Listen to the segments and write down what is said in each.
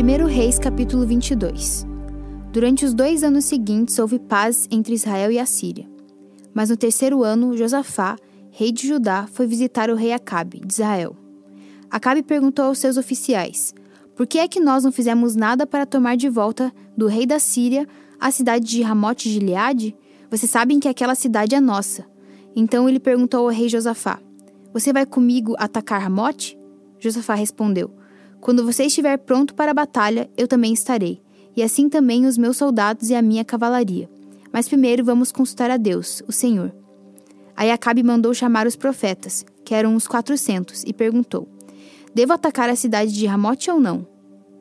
1 Reis capítulo 22 Durante os dois anos seguintes houve paz entre Israel e a Síria. Mas no terceiro ano, Josafá, rei de Judá, foi visitar o rei Acabe, de Israel. Acabe perguntou aos seus oficiais: Por que é que nós não fizemos nada para tomar de volta do rei da Síria a cidade de Ramote Gileade? Vocês sabem que aquela cidade é nossa. Então ele perguntou ao rei Josafá: Você vai comigo atacar Ramote? Josafá respondeu: quando você estiver pronto para a batalha, eu também estarei, e assim também os meus soldados e a minha cavalaria. Mas primeiro vamos consultar a Deus, o Senhor. Aí Acabe mandou chamar os profetas, que eram uns quatrocentos, e perguntou: Devo atacar a cidade de Ramote ou não?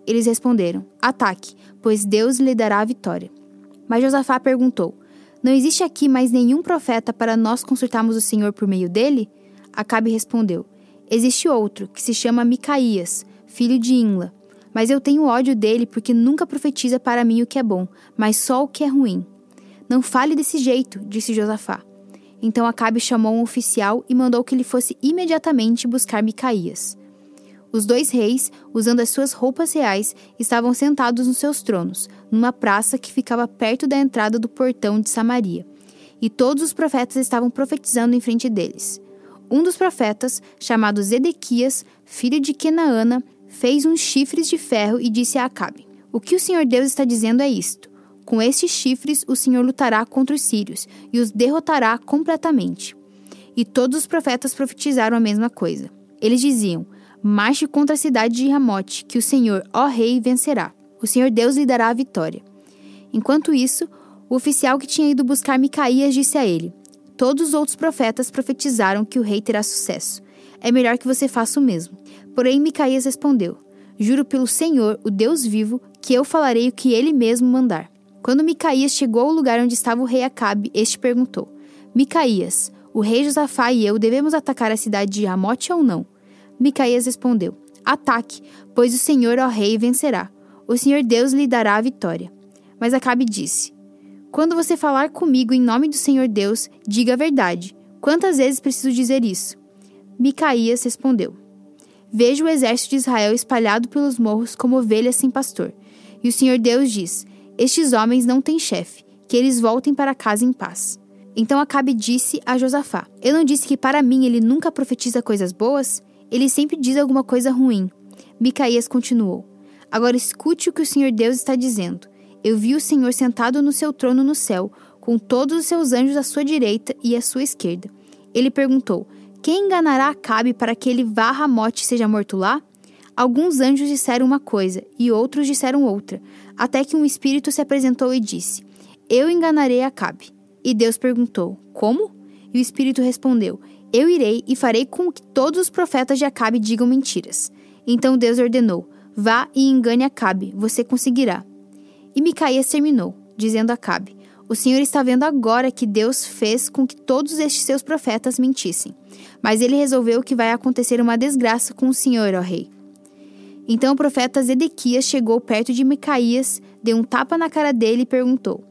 Eles responderam: Ataque, pois Deus lhe dará a vitória. Mas Josafá perguntou: Não existe aqui mais nenhum profeta para nós consultarmos o Senhor por meio dele? Acabe respondeu: Existe outro, que se chama Micaías, filho de Inla. Mas eu tenho ódio dele porque nunca profetiza para mim o que é bom, mas só o que é ruim. Não fale desse jeito, disse Josafá. Então Acabe chamou um oficial e mandou que ele fosse imediatamente buscar Micaías. Os dois reis, usando as suas roupas reais, estavam sentados nos seus tronos, numa praça que ficava perto da entrada do portão de Samaria. E todos os profetas estavam profetizando em frente deles. Um dos profetas, chamado Zedequias, filho de Kenaana, fez uns chifres de ferro e disse a Acabe: O que o Senhor Deus está dizendo é isto: Com estes chifres o Senhor lutará contra os sírios e os derrotará completamente. E todos os profetas profetizaram a mesma coisa. Eles diziam: Marche contra a cidade de Ramote, que o Senhor, ó rei, vencerá. O Senhor Deus lhe dará a vitória. Enquanto isso, o oficial que tinha ido buscar Micaías disse a ele: Todos os outros profetas profetizaram que o rei terá sucesso. É melhor que você faça o mesmo. Porém, Micaías respondeu: Juro pelo Senhor, o Deus vivo, que eu falarei o que ele mesmo mandar. Quando Micaías chegou ao lugar onde estava o rei Acabe, este perguntou: Micaías, o rei Josafá e eu devemos atacar a cidade de Ramote ou não? Micaías respondeu: Ataque, pois o Senhor, ó rei, vencerá. O Senhor Deus lhe dará a vitória. Mas Acabe disse: Quando você falar comigo em nome do Senhor Deus, diga a verdade. Quantas vezes preciso dizer isso? Micaías respondeu: Vejo o exército de Israel espalhado pelos morros como ovelhas sem pastor. E o Senhor Deus diz: Estes homens não têm chefe, que eles voltem para casa em paz. Então Acabe disse a Josafá: Eu não disse que para mim ele nunca profetiza coisas boas? Ele sempre diz alguma coisa ruim. Micaías continuou: Agora escute o que o Senhor Deus está dizendo. Eu vi o Senhor sentado no seu trono no céu, com todos os seus anjos à sua direita e à sua esquerda. Ele perguntou: quem enganará Acabe para que ele vá a Ramote e seja morto lá? Alguns anjos disseram uma coisa e outros disseram outra, até que um espírito se apresentou e disse: Eu enganarei Acabe. E Deus perguntou: Como? E o espírito respondeu: Eu irei e farei com que todos os profetas de Acabe digam mentiras. Então Deus ordenou: Vá e engane Acabe, você conseguirá. E Micaías terminou, dizendo a Acabe: o Senhor está vendo agora que Deus fez com que todos estes seus profetas mentissem. Mas ele resolveu que vai acontecer uma desgraça com o Senhor, ó rei. Então o profeta Zedequias chegou perto de Micaías, deu um tapa na cara dele e perguntou: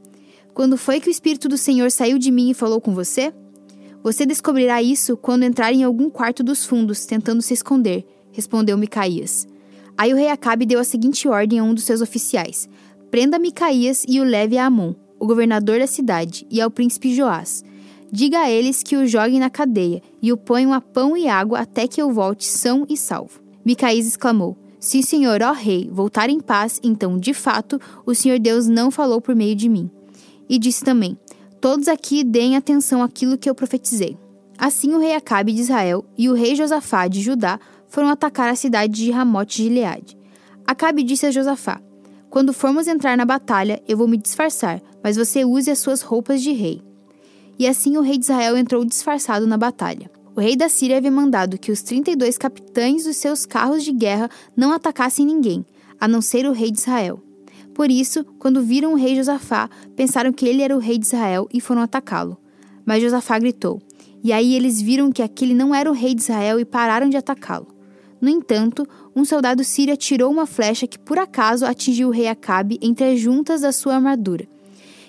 Quando foi que o Espírito do Senhor saiu de mim e falou com você? Você descobrirá isso quando entrar em algum quarto dos fundos, tentando se esconder, respondeu Micaías. Aí o rei Acabe deu a seguinte ordem a um dos seus oficiais: Prenda Micaías e o leve a Amon governador da cidade, e ao príncipe Joás. Diga a eles que o joguem na cadeia e o ponham a pão e água até que eu volte são e salvo. Micaís exclamou: Se o Senhor, ó rei, voltar em paz, então, de fato, o Senhor Deus não falou por meio de mim. E disse também: Todos aqui deem atenção àquilo que eu profetizei. Assim o rei Acabe de Israel e o rei Josafá de Judá foram atacar a cidade de Ramote de Gileade. Acabe disse a Josafá: quando formos entrar na batalha, eu vou me disfarçar, mas você use as suas roupas de rei. E assim o rei de Israel entrou disfarçado na batalha. O rei da Síria havia mandado que os 32 capitães dos seus carros de guerra não atacassem ninguém, a não ser o rei de Israel. Por isso, quando viram o rei Josafá, pensaram que ele era o rei de Israel e foram atacá-lo. Mas Josafá gritou. E aí eles viram que aquele não era o rei de Israel e pararam de atacá-lo. No entanto, um soldado sírio atirou uma flecha que por acaso atingiu o rei Acabe entre as juntas da sua armadura.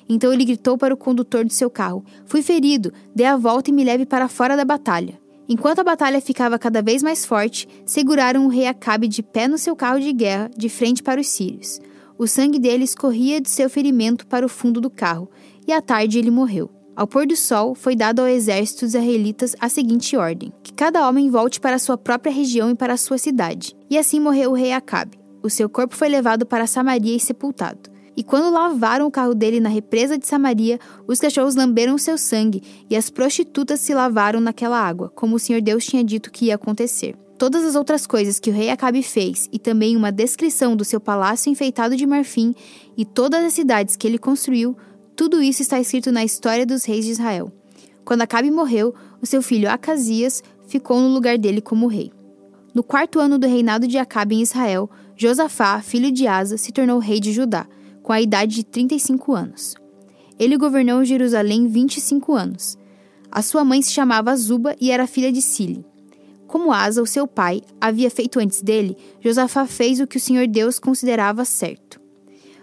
Então ele gritou para o condutor de seu carro: Fui ferido, dê a volta e me leve para fora da batalha. Enquanto a batalha ficava cada vez mais forte, seguraram o rei Acabe de pé no seu carro de guerra, de frente para os sírios. O sangue dele escorria de seu ferimento para o fundo do carro, e à tarde ele morreu. Ao pôr do sol, foi dado ao exército dos israelitas a seguinte ordem: que cada homem volte para sua própria região e para sua cidade. E assim morreu o rei Acabe. O seu corpo foi levado para Samaria e sepultado. E quando lavaram o carro dele na represa de Samaria, os cachorros lamberam seu sangue, e as prostitutas se lavaram naquela água, como o Senhor Deus tinha dito que ia acontecer. Todas as outras coisas que o rei Acabe fez, e também uma descrição do seu palácio enfeitado de marfim, e todas as cidades que ele construiu, tudo isso está escrito na história dos reis de Israel. Quando Acabe morreu, o seu filho Acasias ficou no lugar dele como rei. No quarto ano do reinado de Acabe em Israel, Josafá, filho de Asa, se tornou rei de Judá com a idade de 35 anos. Ele governou Jerusalém 25 anos. A sua mãe se chamava Zuba e era filha de Sile. Como Asa, o seu pai, havia feito antes dele, Josafá fez o que o Senhor Deus considerava certo.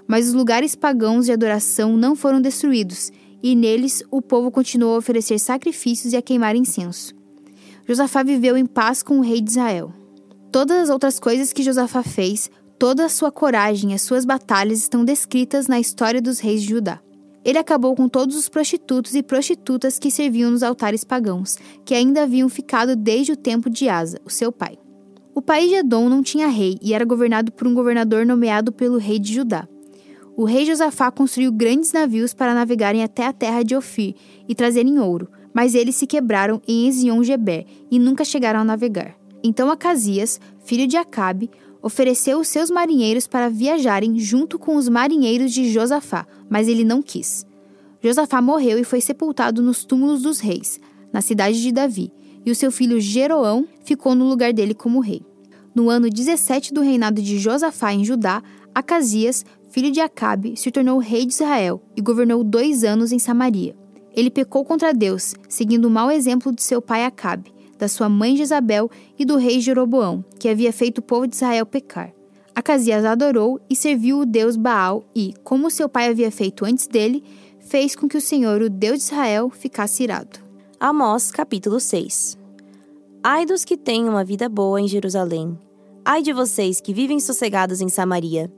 Mas os lugares pagãos de adoração não foram destruídos, e neles o povo continuou a oferecer sacrifícios e a queimar incenso. Josafá viveu em paz com o rei de Israel. Todas as outras coisas que Josafá fez Toda a sua coragem e as suas batalhas estão descritas na história dos reis de Judá. Ele acabou com todos os prostitutos e prostitutas que serviam nos altares pagãos, que ainda haviam ficado desde o tempo de Asa, o seu pai. O país de Edom não tinha rei e era governado por um governador nomeado pelo rei de Judá. O rei Josafá construiu grandes navios para navegarem até a terra de Ofir e trazerem ouro, mas eles se quebraram em Ezion-Geber e nunca chegaram a navegar. Então Acasias, filho de Acabe, ofereceu os seus marinheiros para viajarem junto com os marinheiros de Josafá, mas ele não quis. Josafá morreu e foi sepultado nos túmulos dos reis, na cidade de Davi, e o seu filho Jeroão ficou no lugar dele como rei. No ano 17 do reinado de Josafá em Judá, Acasias, filho de Acabe, se tornou rei de Israel e governou dois anos em Samaria. Ele pecou contra Deus, seguindo o mau exemplo de seu pai Acabe da sua mãe Jezabel e do rei Jeroboão, que havia feito o povo de Israel pecar. Acasias adorou e serviu o deus Baal e, como seu pai havia feito antes dele, fez com que o Senhor, o Deus de Israel, ficasse irado. Amós, capítulo 6 Ai dos que têm uma vida boa em Jerusalém. Ai de vocês que vivem sossegados em Samaria.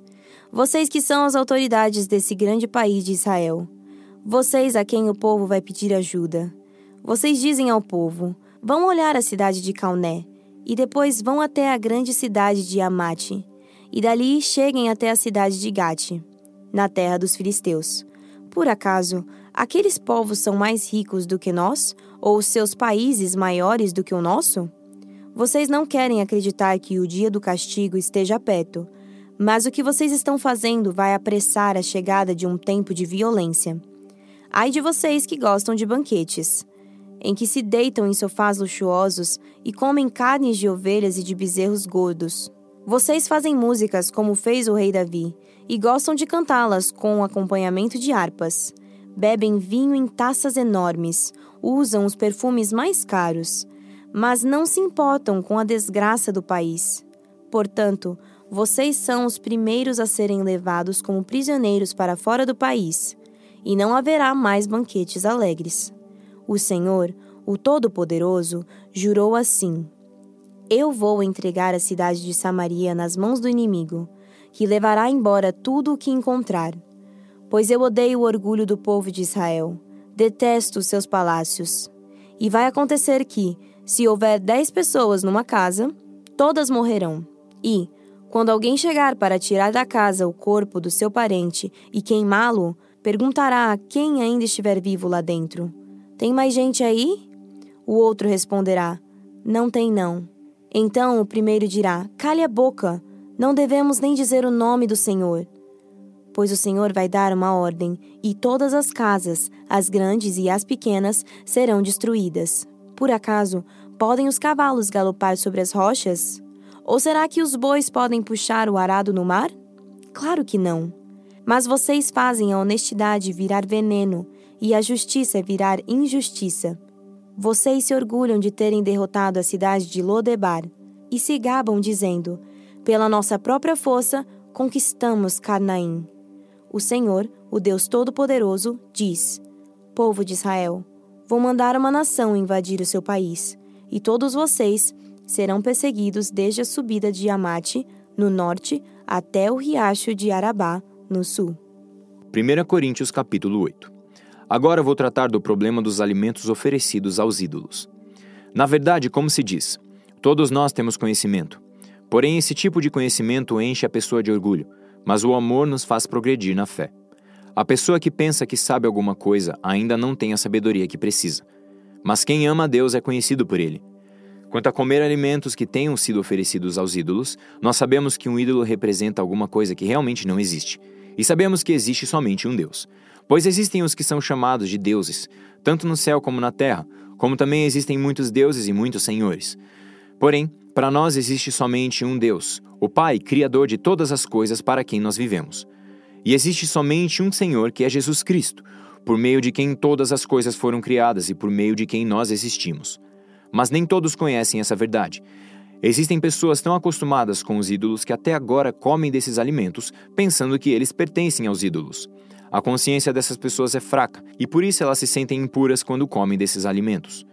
Vocês que são as autoridades desse grande país de Israel. Vocês a quem o povo vai pedir ajuda. Vocês dizem ao povo: Vão olhar a cidade de Cauné, e depois vão até a grande cidade de Amate, e dali cheguem até a cidade de Gate, na terra dos filisteus. Por acaso, aqueles povos são mais ricos do que nós, ou seus países maiores do que o nosso? Vocês não querem acreditar que o dia do castigo esteja perto, mas o que vocês estão fazendo vai apressar a chegada de um tempo de violência. Ai de vocês que gostam de banquetes em que se deitam em sofás luxuosos e comem carnes de ovelhas e de bezerros gordos. Vocês fazem músicas como fez o rei Davi e gostam de cantá-las com acompanhamento de harpas. Bebem vinho em taças enormes, usam os perfumes mais caros, mas não se importam com a desgraça do país. Portanto, vocês são os primeiros a serem levados como prisioneiros para fora do país, e não haverá mais banquetes alegres. O Senhor, o Todo-Poderoso, jurou assim: Eu vou entregar a cidade de Samaria nas mãos do inimigo, que levará embora tudo o que encontrar. Pois eu odeio o orgulho do povo de Israel, detesto os seus palácios. E vai acontecer que, se houver dez pessoas numa casa, todas morrerão. E, quando alguém chegar para tirar da casa o corpo do seu parente e queimá-lo, perguntará a quem ainda estiver vivo lá dentro tem mais gente aí? O outro responderá: Não tem, não. Então o primeiro dirá: Cale a boca, não devemos nem dizer o nome do Senhor. Pois o Senhor vai dar uma ordem, e todas as casas, as grandes e as pequenas, serão destruídas. Por acaso, podem os cavalos galopar sobre as rochas? Ou será que os bois podem puxar o arado no mar? Claro que não. Mas vocês fazem a honestidade virar veneno e a justiça virar injustiça. Vocês se orgulham de terem derrotado a cidade de Lodebar e se gabam dizendo: Pela nossa própria força conquistamos Carnaim. O Senhor, o Deus Todo-Poderoso, diz: Povo de Israel, vou mandar uma nação invadir o seu país. e todos vocês serão perseguidos desde a subida de Amate, no norte, até o riacho de Arabá, no sul. 1 Coríntios capítulo 8 Agora vou tratar do problema dos alimentos oferecidos aos ídolos. Na verdade, como se diz, todos nós temos conhecimento. Porém, esse tipo de conhecimento enche a pessoa de orgulho, mas o amor nos faz progredir na fé. A pessoa que pensa que sabe alguma coisa ainda não tem a sabedoria que precisa. Mas quem ama a Deus é conhecido por ele. Quanto a comer alimentos que tenham sido oferecidos aos ídolos, nós sabemos que um ídolo representa alguma coisa que realmente não existe. E sabemos que existe somente um Deus. Pois existem os que são chamados de deuses, tanto no céu como na terra, como também existem muitos deuses e muitos senhores. Porém, para nós existe somente um Deus, o Pai, Criador de todas as coisas para quem nós vivemos. E existe somente um Senhor que é Jesus Cristo, por meio de quem todas as coisas foram criadas e por meio de quem nós existimos. Mas nem todos conhecem essa verdade. Existem pessoas tão acostumadas com os ídolos que até agora comem desses alimentos, pensando que eles pertencem aos ídolos. A consciência dessas pessoas é fraca e por isso elas se sentem impuras quando comem desses alimentos.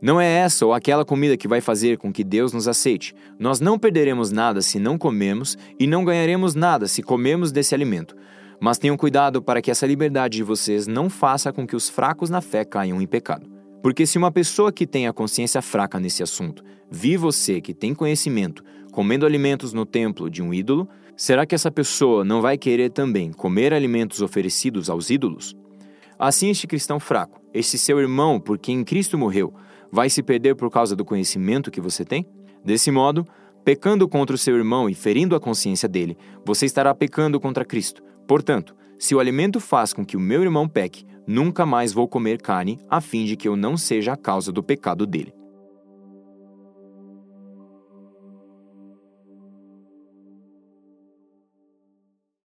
Não é essa ou aquela comida que vai fazer com que Deus nos aceite. Nós não perderemos nada se não comemos e não ganharemos nada se comermos desse alimento. Mas tenham cuidado para que essa liberdade de vocês não faça com que os fracos na fé caiam em pecado. Porque se uma pessoa que tem a consciência fraca nesse assunto vi você que tem conhecimento comendo alimentos no templo de um ídolo, será que essa pessoa não vai querer também comer alimentos oferecidos aos ídolos? Assim, este cristão fraco, este seu irmão por quem Cristo morreu, vai se perder por causa do conhecimento que você tem? Desse modo, pecando contra o seu irmão e ferindo a consciência dele, você estará pecando contra Cristo. Portanto, se o alimento faz com que o meu irmão peque, nunca mais vou comer carne, a fim de que eu não seja a causa do pecado dele.